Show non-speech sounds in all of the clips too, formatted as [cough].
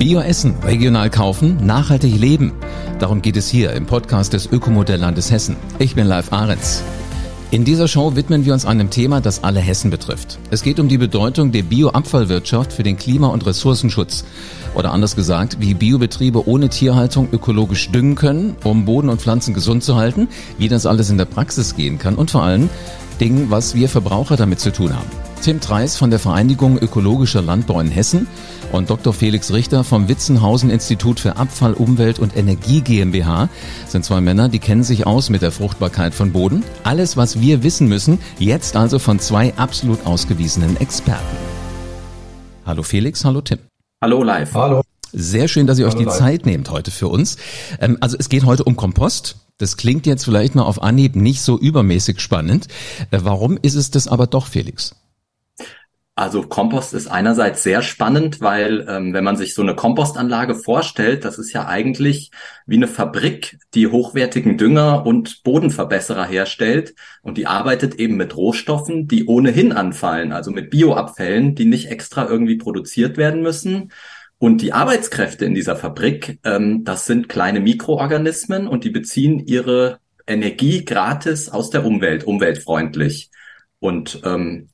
Bio essen, regional kaufen, nachhaltig leben. Darum geht es hier im Podcast des Ökomodelllandes Hessen. Ich bin Live Ahrens. In dieser Show widmen wir uns einem Thema, das alle Hessen betrifft. Es geht um die Bedeutung der Bioabfallwirtschaft für den Klima- und Ressourcenschutz. Oder anders gesagt, wie Biobetriebe ohne Tierhaltung ökologisch düngen können, um Boden und Pflanzen gesund zu halten, wie das alles in der Praxis gehen kann und vor allem Dingen, was wir Verbraucher damit zu tun haben. Tim Treis von der Vereinigung Ökologischer Landbau in Hessen und Dr. Felix Richter vom Witzenhausen Institut für Abfall, Umwelt und Energie GmbH sind zwei Männer, die kennen sich aus mit der Fruchtbarkeit von Boden. Alles, was wir wissen müssen, jetzt also von zwei absolut ausgewiesenen Experten. Hallo Felix, hallo Tim. Hallo live. Hallo. Sehr schön, dass ihr euch die live. Zeit nehmt heute für uns. Ähm, also es geht heute um Kompost. Das klingt jetzt vielleicht mal auf Anhieb nicht so übermäßig spannend. Äh, warum ist es das aber doch, Felix? Also Kompost ist einerseits sehr spannend, weil ähm, wenn man sich so eine Kompostanlage vorstellt, das ist ja eigentlich wie eine Fabrik, die hochwertigen Dünger und Bodenverbesserer herstellt und die arbeitet eben mit Rohstoffen, die ohnehin anfallen, also mit Bioabfällen, die nicht extra irgendwie produziert werden müssen. Und die Arbeitskräfte in dieser Fabrik, ähm, das sind kleine Mikroorganismen und die beziehen ihre Energie gratis aus der Umwelt, umweltfreundlich. Und ähm,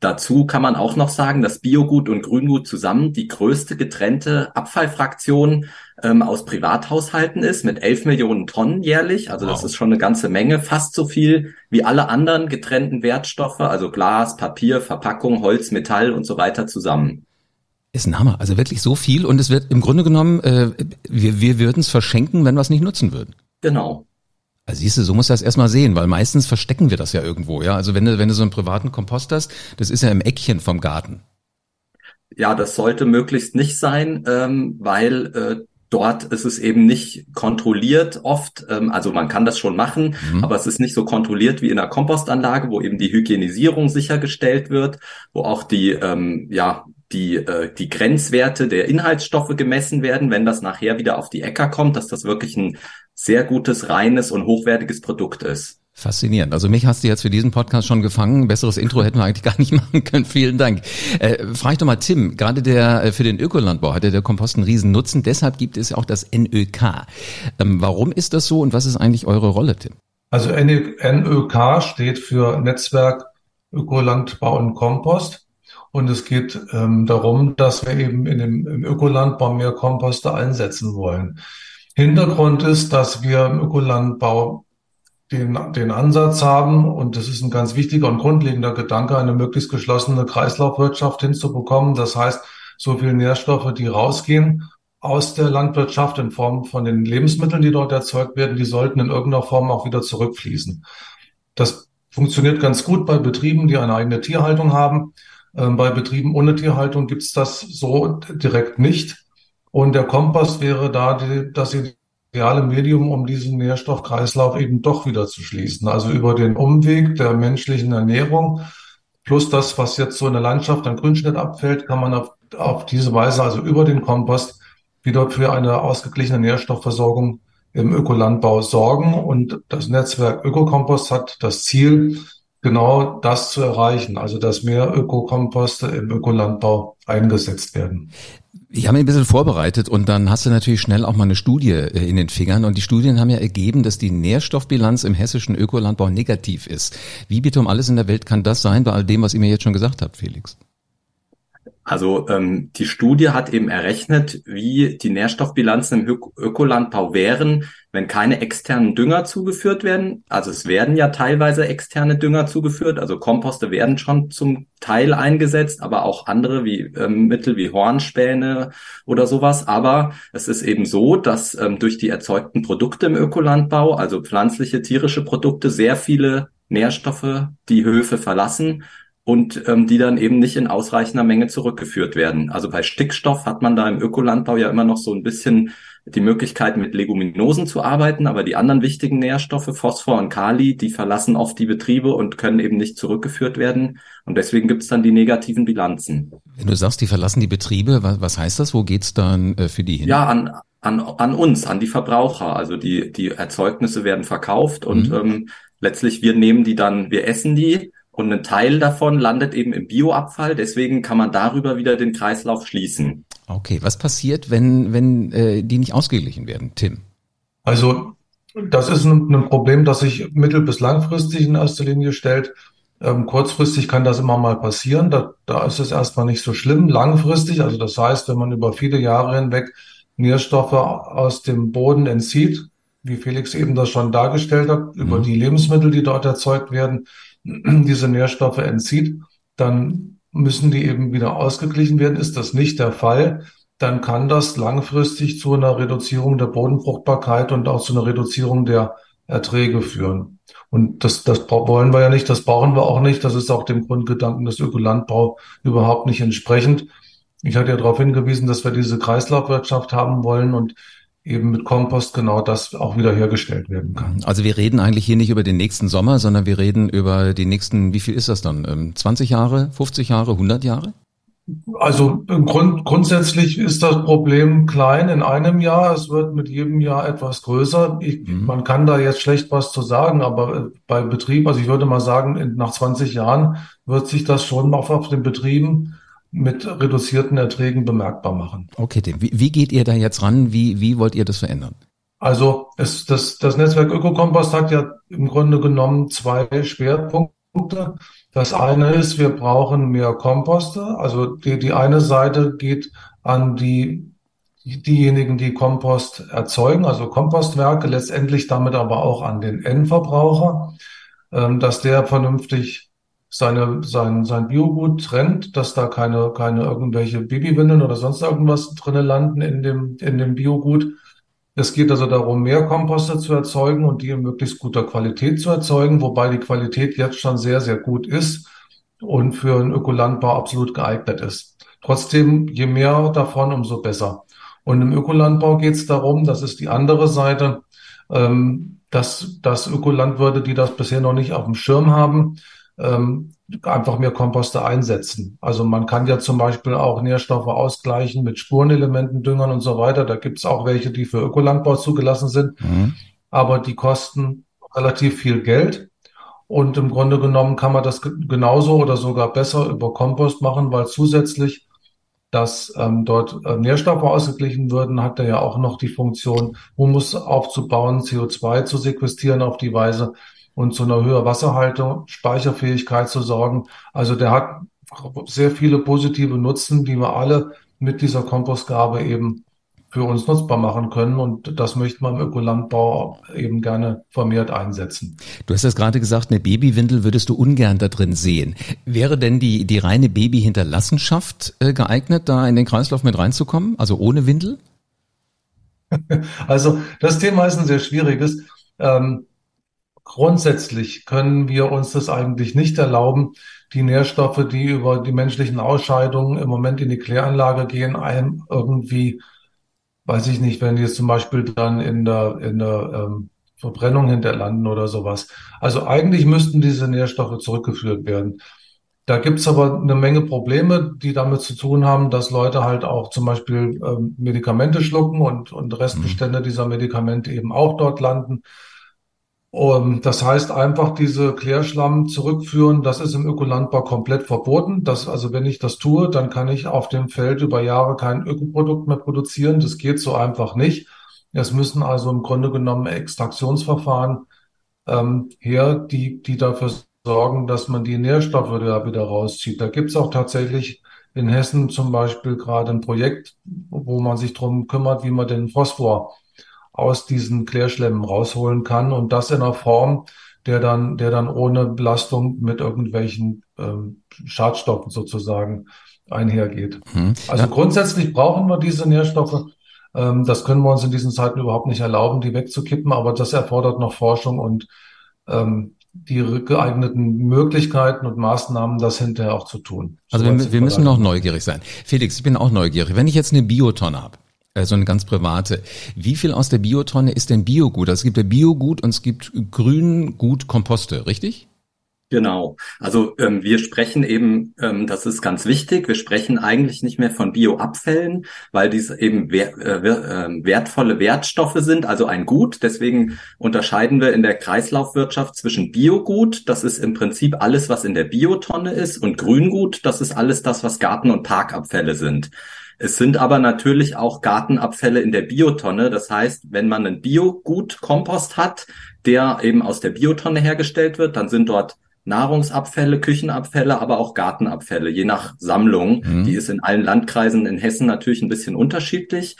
Dazu kann man auch noch sagen, dass Biogut und Grüngut zusammen die größte getrennte Abfallfraktion ähm, aus Privathaushalten ist mit 11 Millionen Tonnen jährlich. Also wow. das ist schon eine ganze Menge, fast so viel wie alle anderen getrennten Wertstoffe, also Glas, Papier, Verpackung, Holz, Metall und so weiter zusammen. Ist ein Hammer. Also wirklich so viel und es wird im Grunde genommen, äh, wir, wir würden es verschenken, wenn wir es nicht nutzen würden. Genau. Also siehst du, so musst du das erstmal sehen, weil meistens verstecken wir das ja irgendwo, ja. Also wenn du, wenn du so einen privaten Kompost hast, das ist ja im Eckchen vom Garten. Ja, das sollte möglichst nicht sein, ähm, weil äh, dort ist es eben nicht kontrolliert oft. Ähm, also man kann das schon machen, mhm. aber es ist nicht so kontrolliert wie in einer Kompostanlage, wo eben die Hygienisierung sichergestellt wird, wo auch die ähm, ja die, äh, die Grenzwerte der Inhaltsstoffe gemessen werden, wenn das nachher wieder auf die Äcker kommt, dass das wirklich ein sehr gutes, reines und hochwertiges Produkt ist. Faszinierend. Also mich hast du jetzt für diesen Podcast schon gefangen. besseres Intro hätten wir eigentlich gar nicht [laughs] machen können. Vielen Dank. Äh, frag ich doch mal Tim, gerade der äh, für den Ökolandbau hat der Kompost einen riesen Nutzen. Deshalb gibt es ja auch das NÖK. Ähm, warum ist das so und was ist eigentlich eure Rolle, Tim? Also NÖK steht für Netzwerk Ökolandbau und Kompost. Und es geht ähm, darum, dass wir eben in dem, im Ökolandbau mehr Komposte einsetzen wollen. Hintergrund ist, dass wir im Ökolandbau den, den Ansatz haben, und das ist ein ganz wichtiger und grundlegender Gedanke, eine möglichst geschlossene Kreislaufwirtschaft hinzubekommen. Das heißt, so viele Nährstoffe, die rausgehen aus der Landwirtschaft in Form von den Lebensmitteln, die dort erzeugt werden, die sollten in irgendeiner Form auch wieder zurückfließen. Das funktioniert ganz gut bei Betrieben, die eine eigene Tierhaltung haben. Ähm, bei Betrieben ohne Tierhaltung gibt es das so direkt nicht. Und der Kompost wäre da die, das ideale Medium, um diesen Nährstoffkreislauf eben doch wieder zu schließen. Also über den Umweg der menschlichen Ernährung plus das, was jetzt so in der Landschaft an Grünschnitt abfällt, kann man auf, auf diese Weise, also über den Kompost, wieder für eine ausgeglichene Nährstoffversorgung im Ökolandbau sorgen. Und das Netzwerk Ökokompost hat das Ziel, genau das zu erreichen, also dass mehr Ökokomposte im Ökolandbau eingesetzt werden. Ich habe mich ein bisschen vorbereitet und dann hast du natürlich schnell auch mal eine Studie äh, in den Fingern und die Studien haben ja ergeben, dass die Nährstoffbilanz im hessischen Ökolandbau negativ ist. Wie bitte um alles in der Welt kann das sein bei all dem, was ihr mir jetzt schon gesagt habt, Felix? Also ähm, die Studie hat eben errechnet, wie die Nährstoffbilanzen im Ökolandbau wären, wenn keine externen Dünger zugeführt werden. Also es werden ja teilweise externe Dünger zugeführt, also Komposte werden schon zum Teil eingesetzt, aber auch andere wie ähm, Mittel wie Hornspäne oder sowas. Aber es ist eben so, dass ähm, durch die erzeugten Produkte im Ökolandbau, also pflanzliche, tierische Produkte, sehr viele Nährstoffe die Höfe verlassen und ähm, die dann eben nicht in ausreichender Menge zurückgeführt werden. Also bei Stickstoff hat man da im Ökolandbau ja immer noch so ein bisschen die Möglichkeit, mit Leguminosen zu arbeiten, aber die anderen wichtigen Nährstoffe, Phosphor und Kali, die verlassen oft die Betriebe und können eben nicht zurückgeführt werden. Und deswegen gibt es dann die negativen Bilanzen. Wenn du sagst, die verlassen die Betriebe, was, was heißt das? Wo geht's dann äh, für die hin? Ja, an, an, an uns, an die Verbraucher. Also die, die Erzeugnisse werden verkauft und mhm. ähm, letztlich wir nehmen die dann, wir essen die und ein Teil davon landet eben im Bioabfall. Deswegen kann man darüber wieder den Kreislauf schließen. Okay, was passiert, wenn, wenn äh, die nicht ausgeglichen werden, Tim? Also das ist ein, ein Problem, das sich mittel- bis langfristig in erster Linie stellt. Ähm, kurzfristig kann das immer mal passieren. Da, da ist es erstmal nicht so schlimm. Langfristig, also das heißt, wenn man über viele Jahre hinweg Nährstoffe aus dem Boden entzieht, wie Felix eben das schon dargestellt hat, mhm. über die Lebensmittel, die dort erzeugt werden, [clears throat] diese Nährstoffe entzieht, dann müssen die eben wieder ausgeglichen werden. Ist das nicht der Fall, dann kann das langfristig zu einer Reduzierung der Bodenfruchtbarkeit und auch zu einer Reduzierung der Erträge führen. Und das, das wollen wir ja nicht, das brauchen wir auch nicht. Das ist auch dem Grundgedanken des Ökolandbau überhaupt nicht entsprechend. Ich hatte ja darauf hingewiesen, dass wir diese Kreislaufwirtschaft haben wollen und eben mit Kompost genau das auch wieder hergestellt werden kann. Also wir reden eigentlich hier nicht über den nächsten Sommer, sondern wir reden über die nächsten, wie viel ist das dann? 20 ähm, Jahre, 50 Jahre, 100 Jahre? Also Grund, grundsätzlich ist das Problem klein in einem Jahr. Es wird mit jedem Jahr etwas größer. Ich, mhm. Man kann da jetzt schlecht was zu sagen, aber äh, bei Betrieb, also ich würde mal sagen, nach 20 Jahren wird sich das schon auf, auf den Betrieben mit reduzierten Erträgen bemerkbar machen. Okay, Tim, wie, wie geht ihr da jetzt ran? Wie, wie wollt ihr das verändern? Also es, das, das Netzwerk Ökokompost hat ja im Grunde genommen zwei Schwerpunkte. Das eine ist, wir brauchen mehr Komposte. Also die, die eine Seite geht an die, diejenigen, die Kompost erzeugen, also Kompostwerke, letztendlich damit aber auch an den Endverbraucher, ähm, dass der vernünftig seine, sein, sein Biogut trennt, dass da keine, keine irgendwelche Babywindeln oder sonst irgendwas drinnen landen in dem, in dem Biogut. Es geht also darum, mehr Komposte zu erzeugen und die in möglichst guter Qualität zu erzeugen, wobei die Qualität jetzt schon sehr, sehr gut ist und für einen Ökolandbau absolut geeignet ist. Trotzdem, je mehr davon, umso besser. Und im Ökolandbau geht es darum, das ist die andere Seite, ähm, dass, dass Ökolandwirte, die das bisher noch nicht auf dem Schirm haben, ähm, einfach mehr Komposte einsetzen. Also man kann ja zum Beispiel auch Nährstoffe ausgleichen mit Spurenelementen, Düngern und so weiter. Da gibt es auch welche, die für Ökolandbau zugelassen sind, mhm. aber die kosten relativ viel Geld. Und im Grunde genommen kann man das genauso oder sogar besser über Kompost machen, weil zusätzlich, dass ähm, dort äh, Nährstoffe ausgeglichen würden, hat er ja auch noch die Funktion, Humus aufzubauen, CO2 zu sequestrieren auf die Weise, und zu einer höheren Wasserhaltung, Speicherfähigkeit zu sorgen. Also der hat sehr viele positive Nutzen, die wir alle mit dieser Kompostgabe eben für uns nutzbar machen können. Und das möchte man im Ökolandbau eben gerne vermehrt einsetzen. Du hast es gerade gesagt, eine Babywindel würdest du ungern da drin sehen. Wäre denn die, die reine Babyhinterlassenschaft äh, geeignet, da in den Kreislauf mit reinzukommen? Also ohne Windel? [laughs] Also das Thema ist ein sehr schwieriges. Ähm, Grundsätzlich können wir uns das eigentlich nicht erlauben, die Nährstoffe, die über die menschlichen Ausscheidungen im Moment in die Kläranlage gehen, einem irgendwie, weiß ich nicht, wenn die jetzt zum Beispiel dann in der, in der ähm, Verbrennung hinterlanden oder sowas. Also eigentlich müssten diese Nährstoffe zurückgeführt werden. Da gibt's aber eine Menge Probleme, die damit zu tun haben, dass Leute halt auch zum Beispiel ähm, Medikamente schlucken und, und Restbestände mhm. dieser Medikamente eben auch dort landen. Um, das heißt einfach diese Klärschlamm zurückführen, das ist im Ökolandbau komplett verboten. Das, also wenn ich das tue, dann kann ich auf dem Feld über Jahre kein Ökoprodukt mehr produzieren. Das geht so einfach nicht. Es müssen also im Grunde genommen Extraktionsverfahren ähm, her, die, die dafür sorgen, dass man die Nährstoffe da wieder rauszieht. Da gibt's auch tatsächlich in Hessen zum Beispiel gerade ein Projekt, wo man sich drum kümmert, wie man den Phosphor aus diesen Klärschlemmen rausholen kann und das in einer Form, der dann, der dann ohne Belastung mit irgendwelchen ähm, Schadstoffen sozusagen einhergeht. Mhm. Also ja. grundsätzlich brauchen wir diese Nährstoffe. Ähm, das können wir uns in diesen Zeiten überhaupt nicht erlauben, die wegzukippen, aber das erfordert noch Forschung und ähm, die geeigneten Möglichkeiten und Maßnahmen, das hinterher auch zu tun. Also wir, wir müssen noch neugierig sein. Felix, ich bin auch neugierig. Wenn ich jetzt eine Biotonne habe, so eine ganz private. Wie viel aus der Biotonne ist denn Biogut? Also es gibt ja Biogut und es gibt Grüngut Komposte, richtig? Genau. Also ähm, wir sprechen eben, ähm, das ist ganz wichtig, wir sprechen eigentlich nicht mehr von Bioabfällen, weil dies eben wer, äh, ähm, wertvolle Wertstoffe sind, also ein Gut. Deswegen unterscheiden wir in der Kreislaufwirtschaft zwischen Biogut, das ist im Prinzip alles, was in der Biotonne ist, und Grüngut, das ist alles das, was Garten- und Parkabfälle sind. Es sind aber natürlich auch Gartenabfälle in der Biotonne. Das heißt, wenn man einen Biogut-Kompost hat, der eben aus der Biotonne hergestellt wird, dann sind dort Nahrungsabfälle, Küchenabfälle, aber auch Gartenabfälle, je nach Sammlung. Mhm. Die ist in allen Landkreisen in Hessen natürlich ein bisschen unterschiedlich.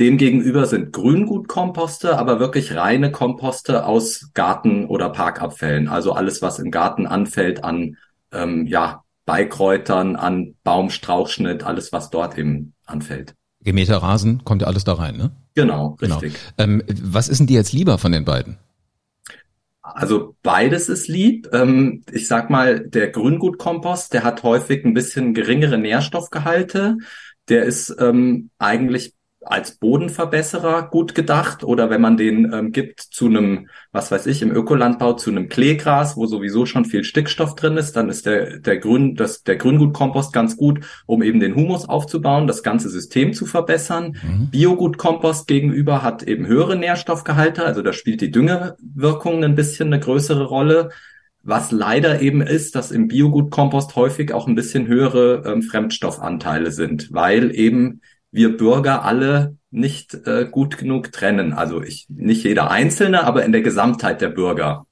Demgegenüber sind Grüngutkomposte, aber wirklich reine Komposte aus Garten- oder Parkabfällen. Also alles, was im Garten anfällt an ähm, ja, Beikräutern, an Baumstrauchschnitt, alles, was dort eben anfällt. Gemähter Rasen kommt ja alles da rein, ne? Genau, genau. richtig. Genau. Ähm, was ist denn dir jetzt lieber von den beiden? Also beides ist lieb. Ähm, ich sag mal, der Grüngutkompost, der hat häufig ein bisschen geringere Nährstoffgehalte. Der ist ähm, eigentlich als Bodenverbesserer gut gedacht oder wenn man den ähm, gibt zu einem, was weiß ich, im Ökolandbau zu einem Kleegras, wo sowieso schon viel Stickstoff drin ist, dann ist der, der Grün, das, der Grüngutkompost ganz gut, um eben den Humus aufzubauen, das ganze System zu verbessern. Mhm. Biogutkompost gegenüber hat eben höhere Nährstoffgehalte, also da spielt die Düngewirkung ein bisschen eine größere Rolle. Was leider eben ist, dass im Biogutkompost häufig auch ein bisschen höhere ähm, Fremdstoffanteile sind, weil eben wir Bürger alle nicht äh, gut genug trennen. Also ich, nicht jeder Einzelne, aber in der Gesamtheit der Bürger.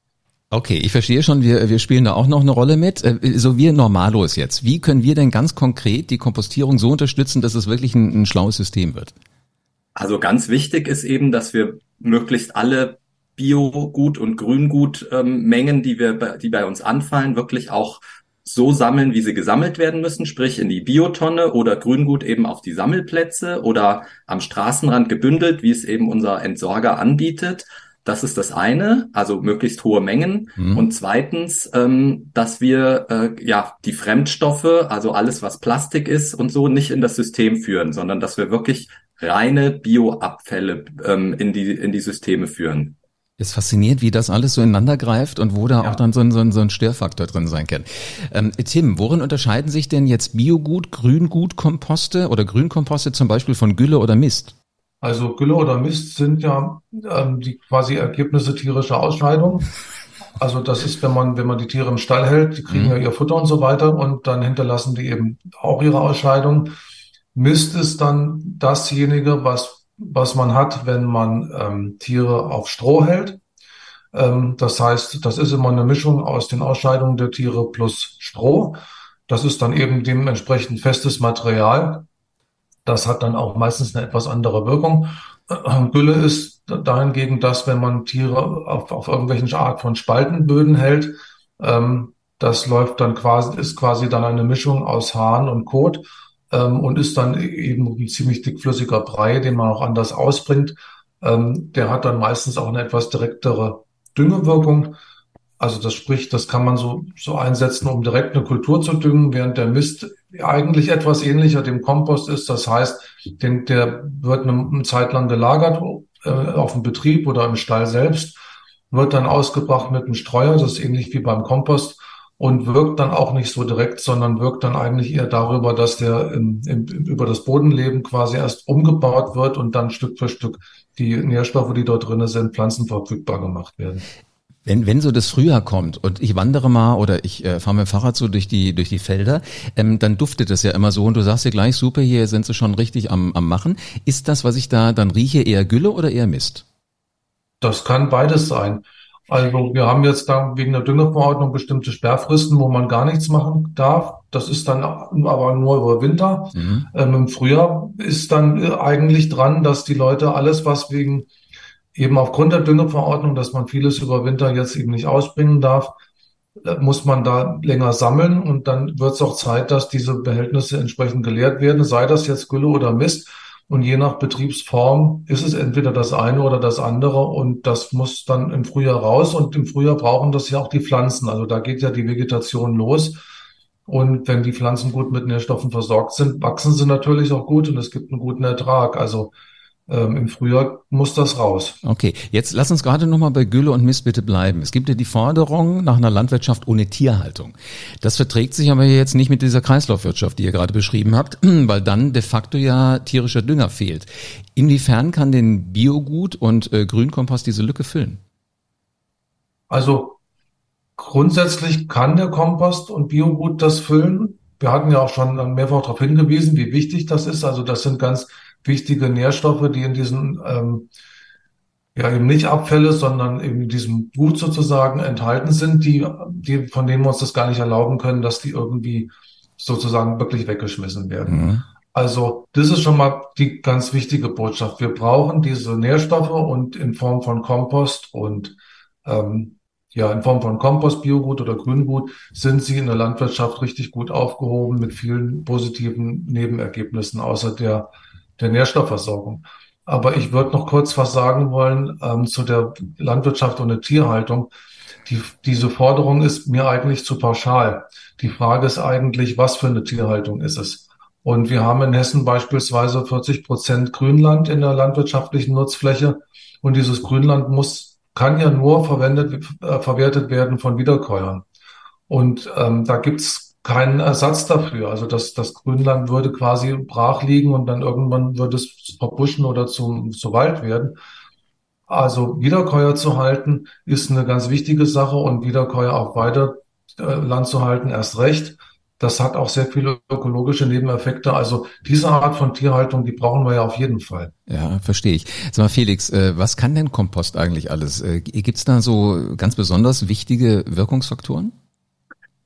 Okay, ich verstehe schon, wir, wir spielen da auch noch eine Rolle mit. Äh, so wir Normalos jetzt. Wie können wir denn ganz konkret die Kompostierung so unterstützen, dass es wirklich ein, ein schlaues System wird? Also ganz wichtig ist eben, dass wir möglichst alle Biogut und Grüngut ähm, Mengen, die wir, die bei uns anfallen, wirklich auch so sammeln, wie sie gesammelt werden müssen, sprich in die Biotonne oder Grüngut eben auf die Sammelplätze oder am Straßenrand gebündelt, wie es eben unser Entsorger anbietet. Das ist das eine, also möglichst hohe Mengen. Mhm. Und zweitens, ähm, dass wir äh, ja die Fremdstoffe, also alles, was Plastik ist und so, nicht in das System führen, sondern dass wir wirklich reine Bioabfälle ähm, in die in die Systeme führen. Ist fasziniert, wie das alles so ineinander greift und wo da ja. auch dann so ein, so, ein, so ein Störfaktor drin sein kann. Ähm, Tim, worin unterscheiden sich denn jetzt Biogut, Grüngutkomposte oder Grünkomposte zum Beispiel von Gülle oder Mist? Also Gülle oder Mist sind ja ähm, die quasi Ergebnisse tierischer Ausscheidung. Also das ist, wenn man, wenn man die Tiere im Stall hält, die kriegen mhm. ja ihr Futter und so weiter und dann hinterlassen die eben auch ihre Ausscheidung. Mist ist dann dasjenige, was was man hat, wenn man ähm, Tiere auf Stroh hält. Ähm, das heißt, das ist immer eine Mischung aus den Ausscheidungen der Tiere plus Stroh. Das ist dann eben dementsprechend festes Material. Das hat dann auch meistens eine etwas andere Wirkung. Äh, Gülle ist dahingegen das, wenn man Tiere auf, auf irgendwelchen Art von Spaltenböden hält. Ähm, das läuft dann quasi, ist quasi dann eine Mischung aus Hahn und Kot ähm, und ist dann eben ein ziemlich dickflüssiger Brei, den man auch anders ausbringt. Ähm, der hat dann meistens auch eine etwas direktere Düngewirkung. Also das spricht, das kann man so, so einsetzen, um direkt eine Kultur zu düngen, während der Mist eigentlich etwas ähnlicher dem Kompost ist. Das heißt, den, der wird eine, Zeit lang gelagert äh, auf dem Betrieb oder im Stall selbst, wird dann ausgebracht mit einem Streuer, das ist ähnlich wie beim Kompost und wirkt dann auch nicht so direkt, sondern wirkt dann eigentlich eher darüber, dass der im, im, über das Bodenleben quasi erst umgebaut wird und dann Stück für Stück die Nährstoffe, die dort drinnen sind, pflanzenverfügbar gemacht werden. Wenn, wenn so das Frühjahr kommt und ich wandere mal oder ich äh, fahre mit dem Fahrrad so durch die, durch die Felder, ähm, dann duftet es ja immer so und du sagst dir gleich, super, hier sind sie schon richtig am, am Machen. Ist das, was ich da dann rieche, eher Gülle oder eher Mist? Das kann beides sein. Also wir haben jetzt da wegen der Düngeverordnung bestimmte Sperrfristen, wo man gar nichts machen darf. Das ist dann aber nur über Winter. Mhm. Ähm, Im Frühjahr ist dann äh, eigentlich dran, dass die Leute alles, was wegen eben aufgrund der Düngeverordnung, dass man vieles über Winter jetzt eben nicht ausbringen darf, äh, muss man da länger sammeln und dann wird es auch Zeit, dass diese Behältnisse entsprechend geleert werden, sei das jetzt Gülle oder Mist. Und je nach Betriebsform ist es entweder das eine oder das andere und das muss dann im Frühjahr raus und im Frühjahr brauchen das ja auch die Pflanzen. Also da geht ja die Vegetation los. Und wenn die Pflanzen gut mit Nährstoffen versorgt sind, wachsen sie natürlich auch gut und es gibt einen guten Ertrag. Also ähm, im Frühjahr muss das raus. Okay, jetzt lass uns gerade nochmal bei Gülle und Mist bitte bleiben. Es gibt ja die Forderung nach einer Landwirtschaft ohne Tierhaltung. Das verträgt sich aber jetzt nicht mit dieser Kreislaufwirtschaft, die ihr gerade beschrieben habt, [clears throat] weil dann de facto ja tierischer Dünger fehlt. Inwiefern kann denn Biogut und äh, Grünkompost diese Lücke füllen? Also grundsätzlich kann der Kompost und Biogut das füllen wir hatten ja auch schon mehrfach darauf hingewiesen, wie wichtig das ist. Also das sind ganz wichtige Nährstoffe, die in diesen ähm, ja eben nicht Abfälle, sondern eben in diesem Gut sozusagen enthalten sind, die, die, von denen wir uns das gar nicht erlauben können, dass die irgendwie sozusagen wirklich weggeschmissen werden. Mhm. Also das ist schon mal die ganz wichtige Botschaft. Wir brauchen diese Nährstoffe und in Form von Kompost und ähm, ja, in Form von Kompost, Biogut oder Grüngut sind sie in der Landwirtschaft richtig gut aufgehoben mit vielen positiven Nebenergebnissen außer der, der Nährstoffversorgung. Aber ich würde noch kurz was sagen wollen ähm, zu der Landwirtschaft und der Tierhaltung. Die, diese Forderung ist mir eigentlich zu pauschal. Die Frage ist eigentlich, was für eine Tierhaltung ist es? Und wir haben in Hessen beispielsweise 40 Prozent Grünland in der landwirtschaftlichen Nutzfläche. Und dieses Grünland muss, kann ja nur verwendet, äh, verwertet werden von Wiederkäuern. Und ähm, da gibt's keinen Ersatz dafür. Also das, das Grünland würde quasi brach liegen und dann irgendwann würde es verbuschen oder zum, zu Wald werden. Also Wiederkäuer zu halten ist eine ganz wichtige Sache und Wiederkäuer auch weiter äh, Land zu halten erst recht. Das hat auch sehr viele ökologische Nebeneffekte. Also diese Art von Tierhaltung, die brauchen wir ja auf jeden Fall. Ja, verstehe ich. Sag mal, Felix, äh, was kann denn Kompost eigentlich alles? Äh, Gibt es da so ganz besonders wichtige Wirkungsfaktoren?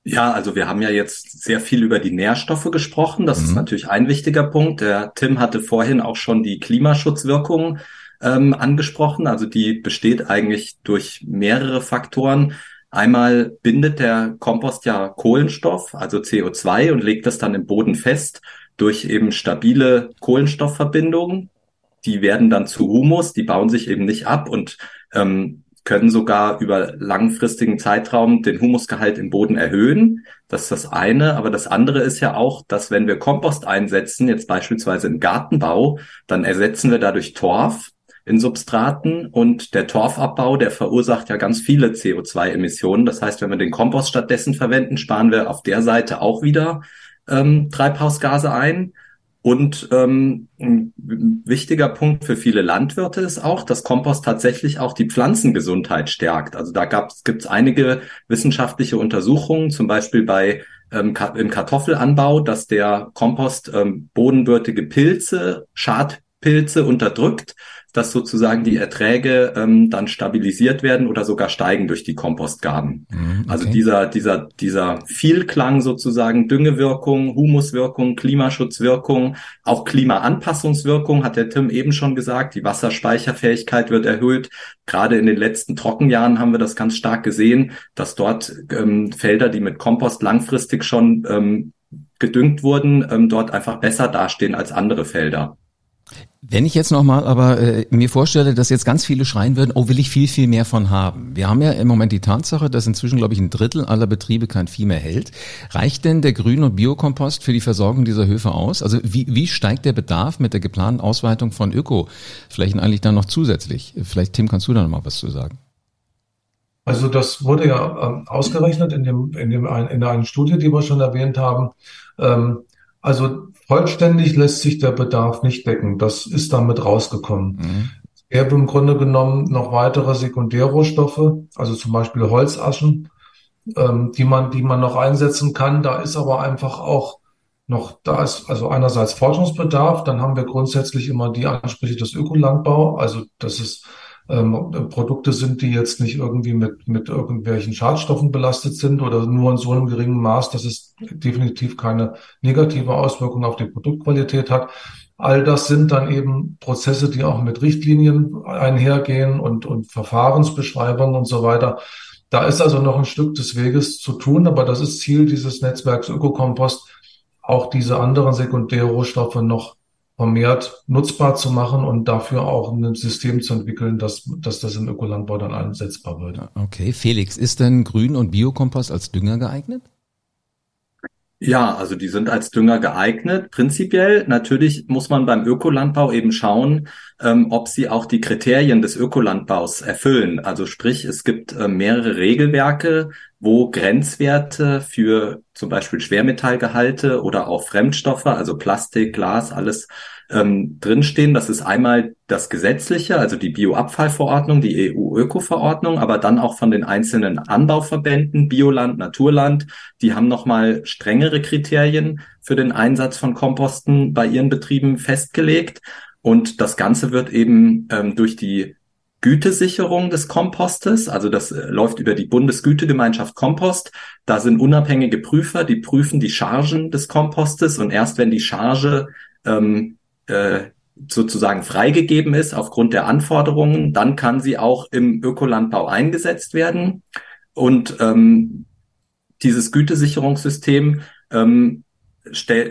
Ja, also wir haben ja jetzt sehr viel über die Nährstoffe gesprochen. Das mhm. ist natürlich ein wichtiger Punkt. Der Tim hatte vorhin auch schon die Klimaschutzwirkung ähm, angesprochen. Also die besteht eigentlich durch mehrere Faktoren. Einmal bindet der Kompost ja Kohlenstoff, also CO2, und legt das dann im Boden fest durch eben stabile Kohlenstoffverbindungen. Die werden dann zu Humus, die bauen sich eben nicht ab und ähm, können sogar über langfristigen Zeitraum den Humusgehalt im Boden erhöhen. Das ist das eine. Aber das andere ist ja auch, dass wenn wir Kompost einsetzen, jetzt beispielsweise im Gartenbau, dann ersetzen wir dadurch Torf in Substraten und der Torfabbau, der verursacht ja ganz viele CO2-Emissionen. Das heißt, wenn wir den Kompost stattdessen verwenden, sparen wir auf der Seite auch wieder ähm, Treibhausgase ein. Und ähm, ein wichtiger Punkt für viele Landwirte ist auch, dass Kompost tatsächlich auch die Pflanzengesundheit stärkt. Also da gibt es einige wissenschaftliche Untersuchungen, zum Beispiel bei ähm, im Kartoffelanbau, dass der Kompost ähm, bodenbürtige Pilze, Schadpilze unterdrückt dass sozusagen die Erträge ähm, dann stabilisiert werden oder sogar steigen durch die Kompostgaben. Mhm, okay. Also dieser, dieser, dieser Vielklang sozusagen, Düngewirkung, Humuswirkung, Klimaschutzwirkung, auch Klimaanpassungswirkung, hat der Tim eben schon gesagt. Die Wasserspeicherfähigkeit wird erhöht. Gerade in den letzten Trockenjahren haben wir das ganz stark gesehen, dass dort ähm, Felder, die mit Kompost langfristig schon ähm, gedüngt wurden, ähm, dort einfach besser dastehen als andere Felder. Wenn ich jetzt nochmal aber äh, mir vorstelle, dass jetzt ganz viele schreien würden, oh, will ich viel, viel mehr von haben. Wir haben ja im Moment die Tatsache, dass inzwischen, glaube ich, ein Drittel aller Betriebe kein Vieh mehr hält. Reicht denn der Grün- und Biokompost für die Versorgung dieser Höfe aus? Also wie, wie steigt der Bedarf mit der geplanten Ausweitung von Ökoflächen eigentlich dann noch zusätzlich? Vielleicht, Tim, kannst du da nochmal was zu sagen? Also das wurde ja ähm, ausgerechnet in dem, in dem in einer Studie, die wir schon erwähnt haben. Ähm, also Vollständig lässt sich der Bedarf nicht decken. Das ist damit rausgekommen. Mhm. Es gäbe im Grunde genommen noch weitere Sekundärrohstoffe, also zum Beispiel Holzaschen, ähm, die man, die man noch einsetzen kann. Da ist aber einfach auch noch, da ist also einerseits Forschungsbedarf, dann haben wir grundsätzlich immer die Ansprüche des Ökolandbau, also das ist ähm, Produkte sind, die jetzt nicht irgendwie mit, mit irgendwelchen Schadstoffen belastet sind oder nur in so einem geringen Maß, dass es definitiv keine negative Auswirkung auf die Produktqualität hat. All das sind dann eben Prozesse, die auch mit Richtlinien einhergehen und, und Verfahrensbeschreibungen und so weiter. Da ist also noch ein Stück des Weges zu tun, aber das ist Ziel dieses Netzwerks Ökokompost, auch diese anderen Sekundärrohstoffe noch vermehrt nutzbar zu machen und dafür auch ein System zu entwickeln, dass, dass das im Ökolandbau dann einsetzbar wird. Okay, Felix, ist denn Grün- und Biokompost als Dünger geeignet? Ja, also die sind als Dünger geeignet. Prinzipiell natürlich muss man beim Ökolandbau eben schauen, ähm, ob sie auch die Kriterien des Ökolandbaus erfüllen. Also sprich, es gibt äh, mehrere Regelwerke, wo Grenzwerte für zum Beispiel Schwermetallgehalte oder auch Fremdstoffe, also Plastik, Glas, alles ähm, drinstehen. Das ist einmal das Gesetzliche, also die Bioabfallverordnung, die EU-Öko-Verordnung, aber dann auch von den einzelnen Anbauverbänden, Bioland, Naturland, die haben nochmal strengere Kriterien für den Einsatz von Komposten bei ihren Betrieben festgelegt. Und das Ganze wird eben ähm, durch die Gütesicherung des Kompostes, also das äh, läuft über die Bundesgütegemeinschaft Kompost. Da sind unabhängige Prüfer, die prüfen die Chargen des Kompostes und erst wenn die Charge ähm, äh, sozusagen freigegeben ist aufgrund der Anforderungen, dann kann sie auch im Ökolandbau eingesetzt werden. Und ähm, dieses Gütesicherungssystem ähm,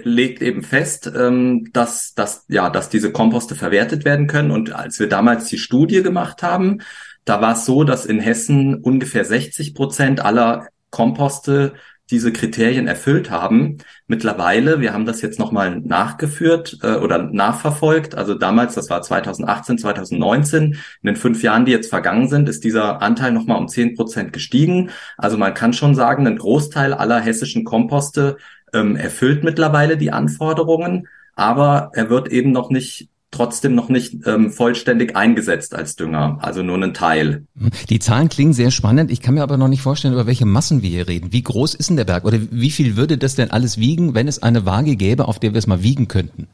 legt eben fest, ähm, dass, dass, ja, dass diese Komposte verwertet werden können. Und als wir damals die Studie gemacht haben, da war es so, dass in Hessen ungefähr 60 Prozent aller Komposte diese Kriterien erfüllt haben. Mittlerweile, wir haben das jetzt nochmal nachgeführt äh, oder nachverfolgt, also damals, das war 2018, 2019, in den fünf Jahren, die jetzt vergangen sind, ist dieser Anteil nochmal um zehn Prozent gestiegen. Also man kann schon sagen, ein Großteil aller hessischen Komposte ähm, erfüllt mittlerweile die Anforderungen, aber er wird eben noch nicht trotzdem noch nicht ähm, vollständig eingesetzt als Dünger, also nur ein Teil. Die Zahlen klingen sehr spannend. Ich kann mir aber noch nicht vorstellen, über welche Massen wir hier reden. Wie groß ist denn der Berg oder wie viel würde das denn alles wiegen, wenn es eine Waage gäbe, auf der wir es mal wiegen könnten?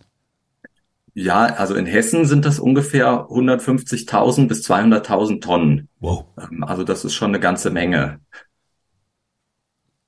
Ja, also in Hessen sind das ungefähr 150.000 bis 200.000 Tonnen. Wow. Ähm, also das ist schon eine ganze Menge.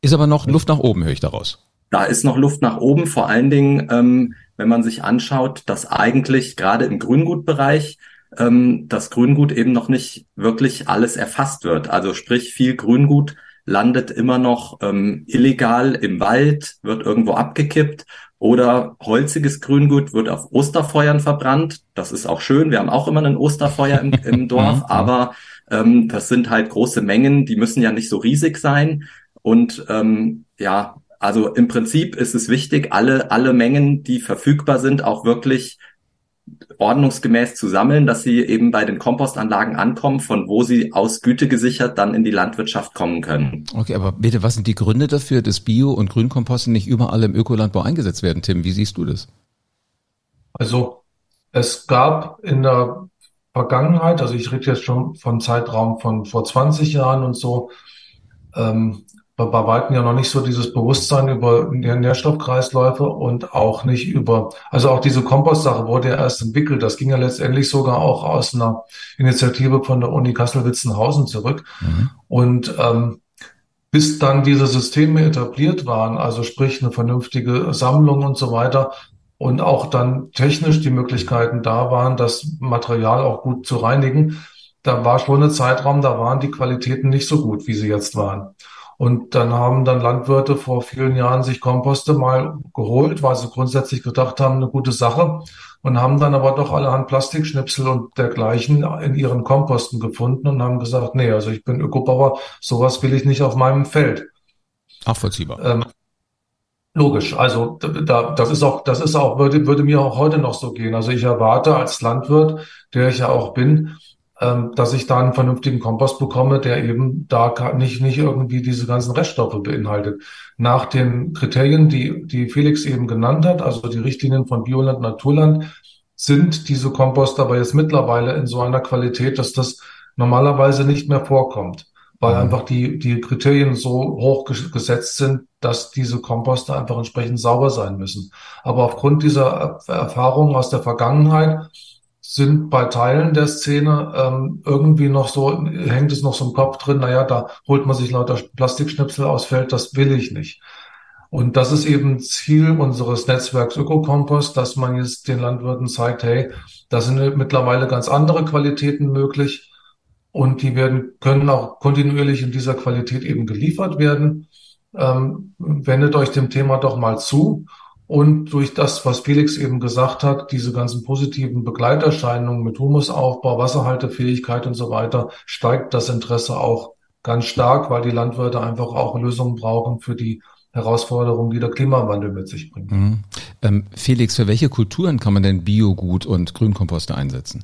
Ist aber noch Luft nach oben, höre ich daraus. Da ist noch Luft nach oben, vor allen Dingen, ähm, wenn man sich anschaut, dass eigentlich gerade im Grüngutbereich ähm, das Grüngut eben noch nicht wirklich alles erfasst wird. Also sprich, viel Grüngut landet immer noch ähm, illegal im Wald, wird irgendwo abgekippt oder holziges Grüngut wird auf Osterfeuern verbrannt. Das ist auch schön. Wir haben auch immer ein Osterfeuer im, im [laughs] Dorf, mhm. aber ähm, das sind halt große Mengen, die müssen ja nicht so riesig sein. Und ähm, ja, also im Prinzip ist es wichtig, alle, alle Mengen, die verfügbar sind, auch wirklich ordnungsgemäß zu sammeln, dass sie eben bei den Kompostanlagen ankommen, von wo sie aus Güte gesichert dann in die Landwirtschaft kommen können. Okay, aber bitte, was sind die Gründe dafür, dass Bio- und Grünkomposten nicht überall im Ökolandbau eingesetzt werden, Tim? Wie siehst du das? Also es gab in der Vergangenheit, also ich rede jetzt schon von Zeitraum von vor 20 Jahren und so, ähm, bei weitem ja noch nicht so dieses Bewusstsein über Nährstoffkreisläufe und auch nicht über, also auch diese Kompostsache wurde ja erst entwickelt. Das ging ja letztendlich sogar auch aus einer Initiative von der Uni Kassel-Witzenhausen zurück. Mhm. Und ähm, bis dann diese Systeme etabliert waren, also sprich eine vernünftige Sammlung und so weiter, und auch dann technisch die Möglichkeiten da waren, das Material auch gut zu reinigen, da war schon ein Zeitraum, da waren die Qualitäten nicht so gut, wie sie jetzt waren. Und dann haben dann Landwirte vor vielen Jahren sich Komposte mal geholt, weil sie grundsätzlich gedacht haben, eine gute Sache und haben dann aber doch allerhand Plastikschnipsel und dergleichen in ihren Komposten gefunden und haben gesagt, nee, also ich bin Ökobauer, sowas will ich nicht auf meinem Feld. Nachvollziehbar. Ähm, logisch. Also da, das ist auch, das ist auch, würde, würde mir auch heute noch so gehen. Also ich erwarte als Landwirt, der ich ja auch bin, dass ich da einen vernünftigen Kompost bekomme, der eben da nicht, nicht irgendwie diese ganzen Reststoffe beinhaltet. Nach den Kriterien, die, die Felix eben genannt hat, also die Richtlinien von Bioland, Naturland, sind diese Komposte aber jetzt mittlerweile in so einer Qualität, dass das normalerweise nicht mehr vorkommt, weil mhm. einfach die, die Kriterien so hoch gesetzt sind, dass diese Komposte einfach entsprechend sauber sein müssen. Aber aufgrund dieser Erfahrungen aus der Vergangenheit sind bei Teilen der Szene ähm, irgendwie noch so, hängt es noch so im Kopf drin, naja, da holt man sich lauter Plastikschnipsel aus Feld, das will ich nicht. Und das ist eben Ziel unseres Netzwerks Ökokompost, dass man jetzt den Landwirten zeigt, hey, da sind mittlerweile ganz andere Qualitäten möglich und die werden, können auch kontinuierlich in dieser Qualität eben geliefert werden. Ähm, wendet euch dem Thema doch mal zu und durch das, was Felix eben gesagt hat, diese ganzen positiven Begleiterscheinungen mit Humusaufbau, Wasserhaltefähigkeit und so weiter, steigt das Interesse auch ganz stark, weil die Landwirte einfach auch Lösungen brauchen für die Herausforderungen, die der Klimawandel mit sich bringt. Mhm. Ähm, Felix, für welche Kulturen kann man denn Biogut und Grünkomposte einsetzen?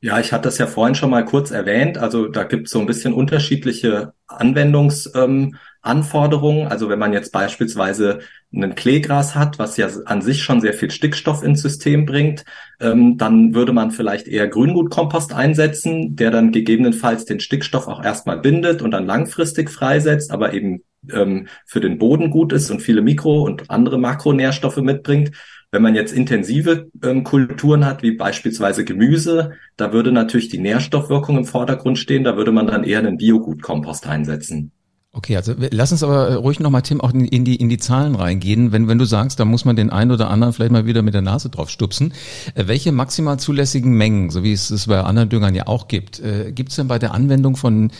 Ja, ich hatte das ja vorhin schon mal kurz erwähnt. Also da gibt es so ein bisschen unterschiedliche Anwendungsanforderungen. Ähm, also wenn man jetzt beispielsweise ein Kleegras hat, was ja an sich schon sehr viel Stickstoff ins System bringt, ähm, dann würde man vielleicht eher Grüngutkompost einsetzen, der dann gegebenenfalls den Stickstoff auch erstmal bindet und dann langfristig freisetzt, aber eben ähm, für den Boden gut ist und viele Mikro- und andere Makronährstoffe mitbringt. Wenn man jetzt intensive ähm, Kulturen hat, wie beispielsweise Gemüse, da würde natürlich die Nährstoffwirkung im Vordergrund stehen. Da würde man dann eher einen Biogutkompost einsetzen. Okay, also lass uns aber äh, ruhig nochmal, Tim, auch in die, in die Zahlen reingehen. Wenn, wenn du sagst, da muss man den einen oder anderen vielleicht mal wieder mit der Nase drauf stupsen. Äh, welche maximal zulässigen Mengen, so wie es es bei anderen Düngern ja auch gibt, äh, gibt es denn bei der Anwendung von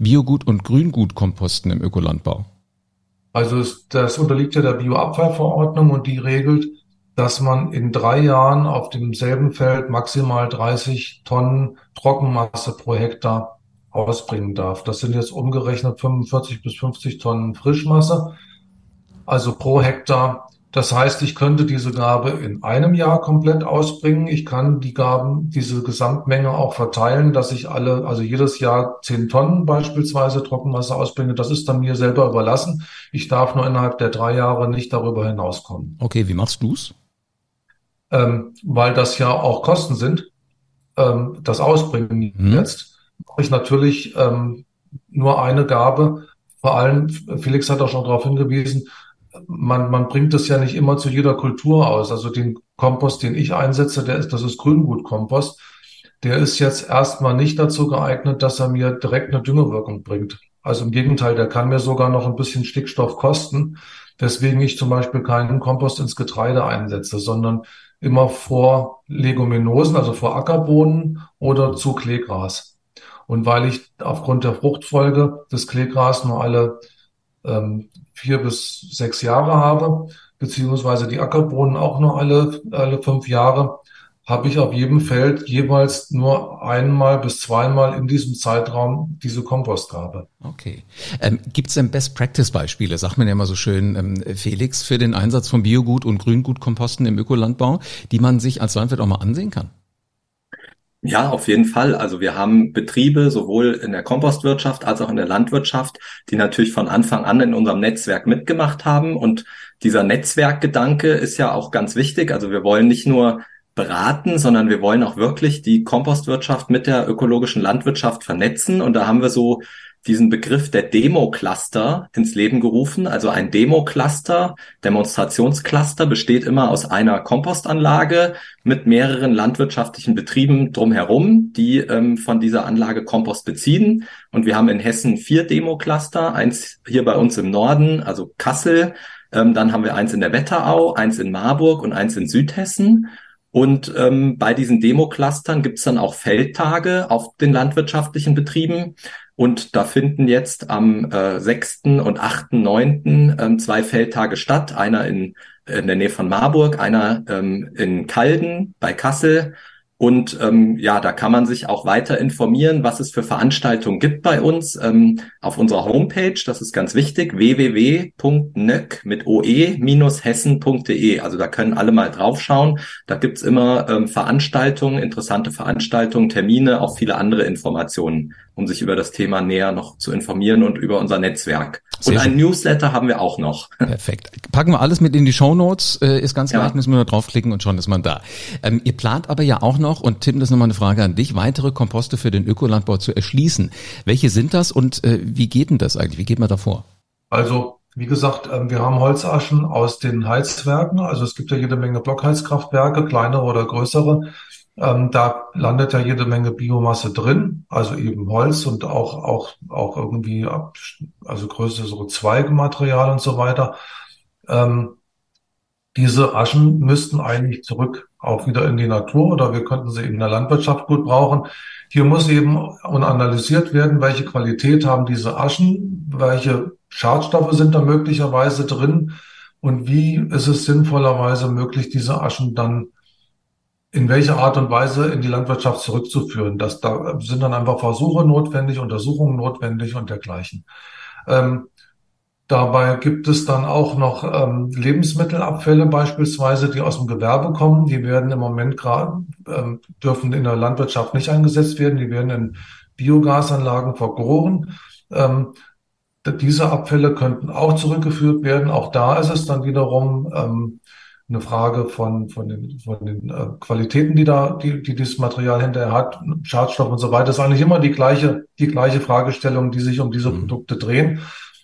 Biogut- und Grüngutkomposten im Ökolandbau? Also das unterliegt ja der Bioabfallverordnung und die regelt, dass man in drei Jahren auf demselben Feld maximal 30 Tonnen Trockenmasse pro Hektar ausbringen darf. Das sind jetzt umgerechnet 45 bis 50 Tonnen Frischmasse, also pro Hektar. Das heißt, ich könnte diese Gabe in einem Jahr komplett ausbringen. Ich kann die Gaben, diese Gesamtmenge auch verteilen, dass ich alle, also jedes Jahr 10 Tonnen beispielsweise Trockenmasse ausbringe. Das ist dann mir selber überlassen. Ich darf nur innerhalb der drei Jahre nicht darüber hinauskommen. Okay, wie machst du's? Ähm, weil das ja auch Kosten sind, ähm, das Ausbringen mhm. jetzt, mache ich natürlich ähm, nur eine Gabe. Vor allem, Felix hat auch schon darauf hingewiesen, man, man bringt es ja nicht immer zu jeder Kultur aus. Also den Kompost, den ich einsetze, der ist, das ist Grüngutkompost. Der ist jetzt erstmal nicht dazu geeignet, dass er mir direkt eine Düngewirkung bringt. Also im Gegenteil, der kann mir sogar noch ein bisschen Stickstoff kosten. Deswegen ich zum Beispiel keinen Kompost ins Getreide einsetze, sondern immer vor Leguminosen, also vor Ackerbohnen oder zu Kleegras. Und weil ich aufgrund der Fruchtfolge des Kleegras nur alle ähm, vier bis sechs Jahre habe, beziehungsweise die Ackerbohnen auch nur alle, alle fünf Jahre, habe ich auf jedem Feld jeweils nur einmal bis zweimal in diesem Zeitraum diese Kompostgabe. Okay. Ähm, Gibt es denn Best-Practice-Beispiele, sagt man ja immer so schön, ähm, Felix, für den Einsatz von Biogut und Grüngutkomposten im Ökolandbau, die man sich als Landwirt auch mal ansehen kann? Ja, auf jeden Fall. Also wir haben Betriebe sowohl in der Kompostwirtschaft als auch in der Landwirtschaft, die natürlich von Anfang an in unserem Netzwerk mitgemacht haben. Und dieser Netzwerkgedanke ist ja auch ganz wichtig. Also wir wollen nicht nur beraten, sondern wir wollen auch wirklich die Kompostwirtschaft mit der ökologischen Landwirtschaft vernetzen. Und da haben wir so diesen Begriff der Demo-Cluster ins Leben gerufen. Also ein Demo-Cluster, Demonstrationscluster besteht immer aus einer Kompostanlage mit mehreren landwirtschaftlichen Betrieben drumherum, die ähm, von dieser Anlage Kompost beziehen. Und wir haben in Hessen vier Demo-Cluster, eins hier bei uns im Norden, also Kassel. Ähm, dann haben wir eins in der Wetterau, eins in Marburg und eins in Südhessen. Und ähm, bei diesen Demo-Clustern gibt es dann auch Feldtage auf den landwirtschaftlichen Betrieben. Und da finden jetzt am äh, 6. und 8., 9. Ähm, zwei Feldtage statt. Einer in, in der Nähe von Marburg, einer ähm, in Kalden bei Kassel und ähm, ja, da kann man sich auch weiter informieren, was es für Veranstaltungen gibt bei uns ähm, auf unserer Homepage. Das ist ganz wichtig, www.nöck mit oe-hessen.de. Also da können alle mal draufschauen. Da gibt's immer ähm, Veranstaltungen, interessante Veranstaltungen, Termine, auch viele andere Informationen, um sich über das Thema näher noch zu informieren und über unser Netzwerk. Sehr und ein Newsletter haben wir auch noch. [laughs] Perfekt. Packen wir alles mit in die Show Notes. Äh, ist ganz ja. leicht, müssen wir nur draufklicken und schon ist man da. Ähm, ihr plant aber ja auch noch, und Tim, das ist nochmal eine Frage an dich, weitere Komposte für den Ökolandbau zu erschließen. Welche sind das und äh, wie geht denn das eigentlich? Wie geht man da vor? Also wie gesagt, ähm, wir haben Holzaschen aus den Heizwerken. Also es gibt ja jede Menge Blockheizkraftwerke, kleinere oder größere. Ähm, da landet ja jede Menge Biomasse drin, also eben Holz und auch, auch, auch irgendwie, also größere Zweigmaterial und so weiter. Ähm, diese Aschen müssten eigentlich zurück auch wieder in die Natur oder wir könnten sie in der Landwirtschaft gut brauchen. Hier muss eben analysiert werden, welche Qualität haben diese Aschen, welche Schadstoffe sind da möglicherweise drin und wie ist es sinnvollerweise möglich, diese Aschen dann in welcher Art und Weise in die Landwirtschaft zurückzuführen. Das, da sind dann einfach Versuche notwendig, Untersuchungen notwendig und dergleichen. Ähm, Dabei gibt es dann auch noch ähm, Lebensmittelabfälle beispielsweise, die aus dem Gewerbe kommen. Die werden im Moment gerade, ähm, dürfen in der Landwirtschaft nicht eingesetzt werden. Die werden in Biogasanlagen vergoren. Ähm, diese Abfälle könnten auch zurückgeführt werden. Auch da ist es dann wiederum ähm, eine Frage von, von den, von den äh, Qualitäten, die da, die, die dieses Material hinterher hat, Schadstoff und so weiter. Das ist eigentlich immer die gleiche, die gleiche Fragestellung, die sich um diese mhm. Produkte drehen.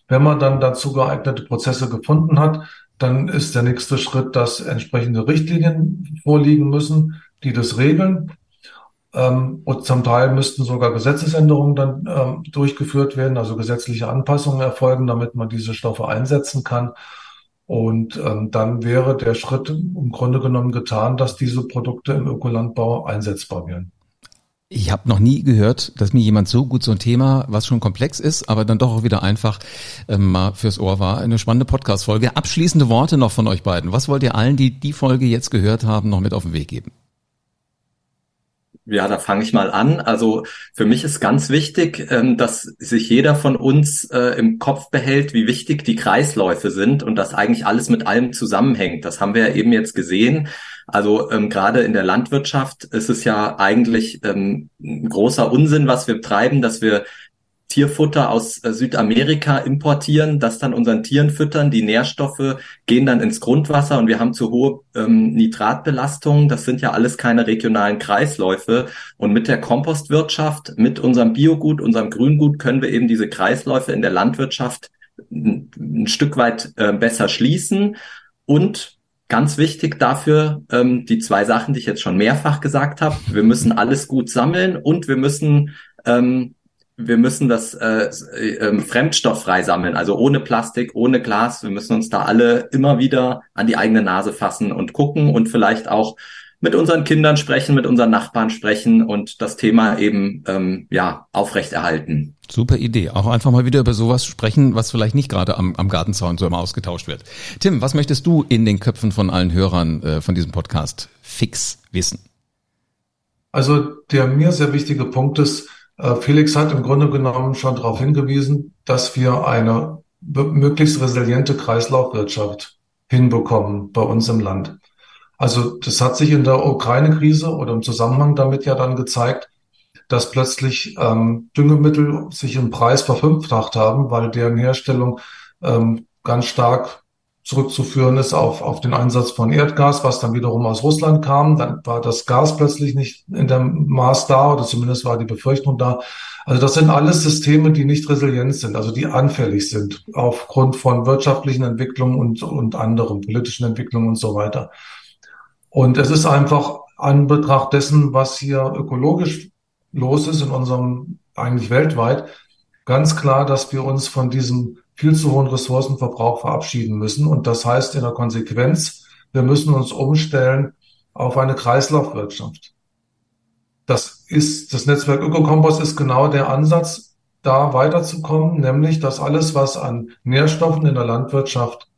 Wenn man dann dazu geeignete Prozesse gefunden hat, dann ist der nächste Schritt, dass entsprechende Richtlinien vorliegen müssen, die das regeln. Ähm, und zum Teil müssten sogar Gesetzesänderungen dann ähm, durchgeführt werden, also gesetzliche Anpassungen erfolgen, damit man diese Stoffe einsetzen kann. Und ähm, dann wäre der Schritt im Grunde genommen getan, dass diese Produkte im Ökolandbau einsetzbar wären. Ich habe noch nie gehört, dass mir jemand so gut so ein Thema, was schon komplex ist, aber dann doch auch wieder einfach ähm, mal fürs Ohr war. Eine spannende Podcast-Folge. Abschließende Worte noch von euch beiden. Was wollt ihr allen, die die Folge jetzt gehört haben, noch mit auf den Weg geben? Ja, da fange ich mal an. Also für mich ist ganz wichtig, ähm, dass sich jeder von uns äh, im Kopf behält, wie wichtig die Kreisläufe sind und dass eigentlich alles mit allem zusammenhängt. Das haben wir ja eben jetzt gesehen. Also ähm, gerade in der Landwirtschaft ist es ja eigentlich ähm, ein großer Unsinn, was wir treiben, dass wir Tierfutter aus äh, Südamerika importieren, das dann unseren Tieren füttern. Die Nährstoffe gehen dann ins Grundwasser und wir haben zu hohe ähm, Nitratbelastung. Das sind ja alles keine regionalen Kreisläufe. Und mit der Kompostwirtschaft, mit unserem Biogut, unserem Grüngut können wir eben diese Kreisläufe in der Landwirtschaft ein, ein Stück weit äh, besser schließen und Ganz wichtig dafür ähm, die zwei Sachen, die ich jetzt schon mehrfach gesagt habe. Wir müssen alles gut sammeln und wir müssen ähm, wir müssen das äh, äh, fremdstofffrei sammeln, also ohne Plastik, ohne Glas. Wir müssen uns da alle immer wieder an die eigene Nase fassen und gucken und vielleicht auch mit unseren Kindern sprechen, mit unseren Nachbarn sprechen und das Thema eben ähm, ja aufrechterhalten. Super Idee. Auch einfach mal wieder über sowas sprechen, was vielleicht nicht gerade am, am Gartenzaun so immer ausgetauscht wird. Tim, was möchtest du in den Köpfen von allen Hörern äh, von diesem Podcast fix wissen? Also der mir sehr wichtige Punkt ist, Felix hat im Grunde genommen schon darauf hingewiesen, dass wir eine möglichst resiliente Kreislaufwirtschaft hinbekommen bei uns im Land. Also das hat sich in der Ukraine-Krise oder im Zusammenhang damit ja dann gezeigt, dass plötzlich ähm, Düngemittel sich im Preis verfünffacht haben, weil deren Herstellung ähm, ganz stark zurückzuführen ist auf, auf den Einsatz von Erdgas, was dann wiederum aus Russland kam. Dann war das Gas plötzlich nicht in dem Maß da oder zumindest war die Befürchtung da. Also das sind alles Systeme, die nicht resilient sind, also die anfällig sind aufgrund von wirtschaftlichen Entwicklungen und, und anderen politischen Entwicklungen und so weiter. Und es ist einfach an Betracht dessen, was hier ökologisch los ist in unserem, eigentlich weltweit, ganz klar, dass wir uns von diesem viel zu hohen Ressourcenverbrauch verabschieden müssen. Und das heißt in der Konsequenz, wir müssen uns umstellen auf eine Kreislaufwirtschaft. Das ist, das Netzwerk Ökokompost ist genau der Ansatz, da weiterzukommen, nämlich, dass alles, was an Nährstoffen in der Landwirtschaft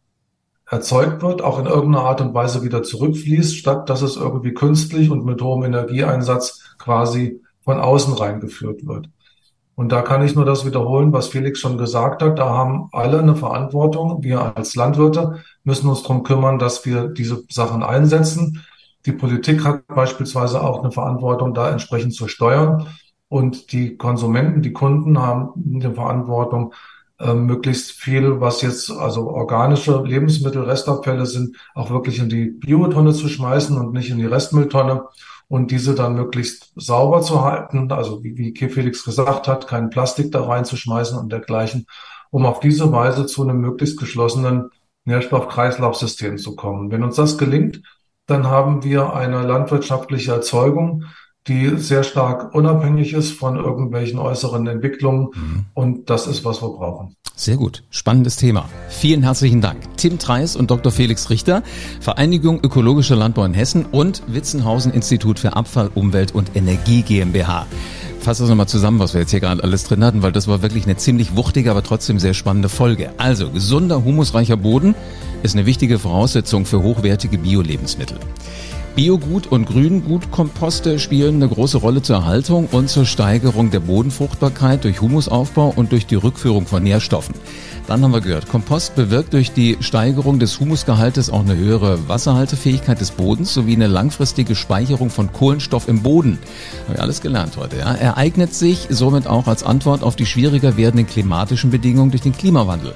erzeugt wird, auch in irgendeiner Art und Weise wieder zurückfließt, statt dass es irgendwie künstlich und mit hohem Energieeinsatz quasi von außen reingeführt wird. Und da kann ich nur das wiederholen, was Felix schon gesagt hat. Da haben alle eine Verantwortung. Wir als Landwirte müssen uns darum kümmern, dass wir diese Sachen einsetzen. Die Politik hat beispielsweise auch eine Verantwortung, da entsprechend zu steuern. Und die Konsumenten, die Kunden haben eine Verantwortung, äh, möglichst viel, was jetzt also organische Lebensmittel, Restabfälle sind, auch wirklich in die Biotonne zu schmeißen und nicht in die Restmülltonne und diese dann möglichst sauber zu halten, also wie, wie Felix gesagt hat, kein Plastik da reinzuschmeißen und dergleichen, um auf diese Weise zu einem möglichst geschlossenen Nährstoffkreislaufsystem zu kommen. Wenn uns das gelingt, dann haben wir eine landwirtschaftliche Erzeugung, die sehr stark unabhängig ist von irgendwelchen äußeren Entwicklungen. Mhm. Und das ist, was wir brauchen. Sehr gut. Spannendes Thema. Vielen herzlichen Dank. Tim Treis und Dr. Felix Richter, Vereinigung Ökologischer Landbau in Hessen und Witzenhausen Institut für Abfall, Umwelt und Energie GmbH. Fass das nochmal zusammen, was wir jetzt hier gerade alles drin hatten, weil das war wirklich eine ziemlich wuchtige, aber trotzdem sehr spannende Folge. Also, gesunder, humusreicher Boden ist eine wichtige Voraussetzung für hochwertige Bio-Lebensmittel. Biogut- und Grüngutkomposte spielen eine große Rolle zur Erhaltung und zur Steigerung der Bodenfruchtbarkeit durch Humusaufbau und durch die Rückführung von Nährstoffen. Dann haben wir gehört, Kompost bewirkt durch die Steigerung des Humusgehaltes auch eine höhere Wasserhaltefähigkeit des Bodens sowie eine langfristige Speicherung von Kohlenstoff im Boden. Haben wir alles gelernt heute. Ja? Er eignet sich somit auch als Antwort auf die schwieriger werdenden klimatischen Bedingungen durch den Klimawandel.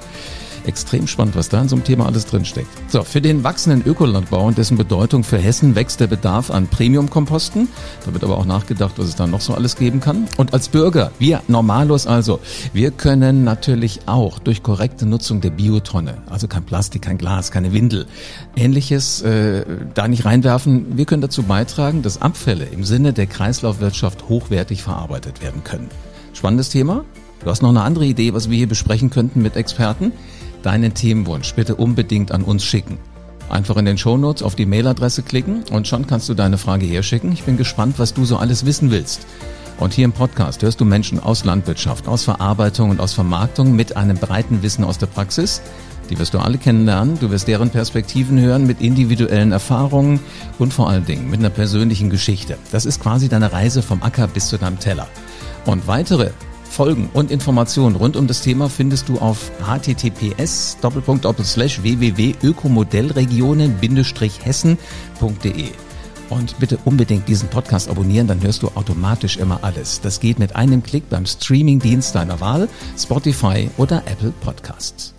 Extrem spannend, was da in so einem Thema alles drinsteckt. So, für den wachsenden Ökolandbau und dessen Bedeutung für Hessen wächst der Bedarf an Premium-Komposten. Da wird aber auch nachgedacht, was es da noch so alles geben kann. Und als Bürger, wir Normalos also, wir können natürlich auch durch korrekte Nutzung der Biotonne, also kein Plastik, kein Glas, keine Windel, ähnliches äh, da nicht reinwerfen. Wir können dazu beitragen, dass Abfälle im Sinne der Kreislaufwirtschaft hochwertig verarbeitet werden können. Spannendes Thema. Du hast noch eine andere Idee, was wir hier besprechen könnten mit Experten? Deinen Themenwunsch bitte unbedingt an uns schicken. Einfach in den Shownotes auf die Mailadresse klicken und schon kannst du deine Frage herschicken. Ich bin gespannt, was du so alles wissen willst. Und hier im Podcast hörst du Menschen aus Landwirtschaft, aus Verarbeitung und aus Vermarktung mit einem breiten Wissen aus der Praxis. Die wirst du alle kennenlernen. Du wirst deren Perspektiven hören mit individuellen Erfahrungen und vor allen Dingen mit einer persönlichen Geschichte. Das ist quasi deine Reise vom Acker bis zu deinem Teller. Und weitere Folgen und Informationen rund um das Thema findest du auf https www.ökomodellregionen-hessen.de. Und bitte unbedingt diesen Podcast abonnieren, dann hörst du automatisch immer alles. Das geht mit einem Klick beim Streamingdienst deiner Wahl, Spotify oder Apple Podcasts.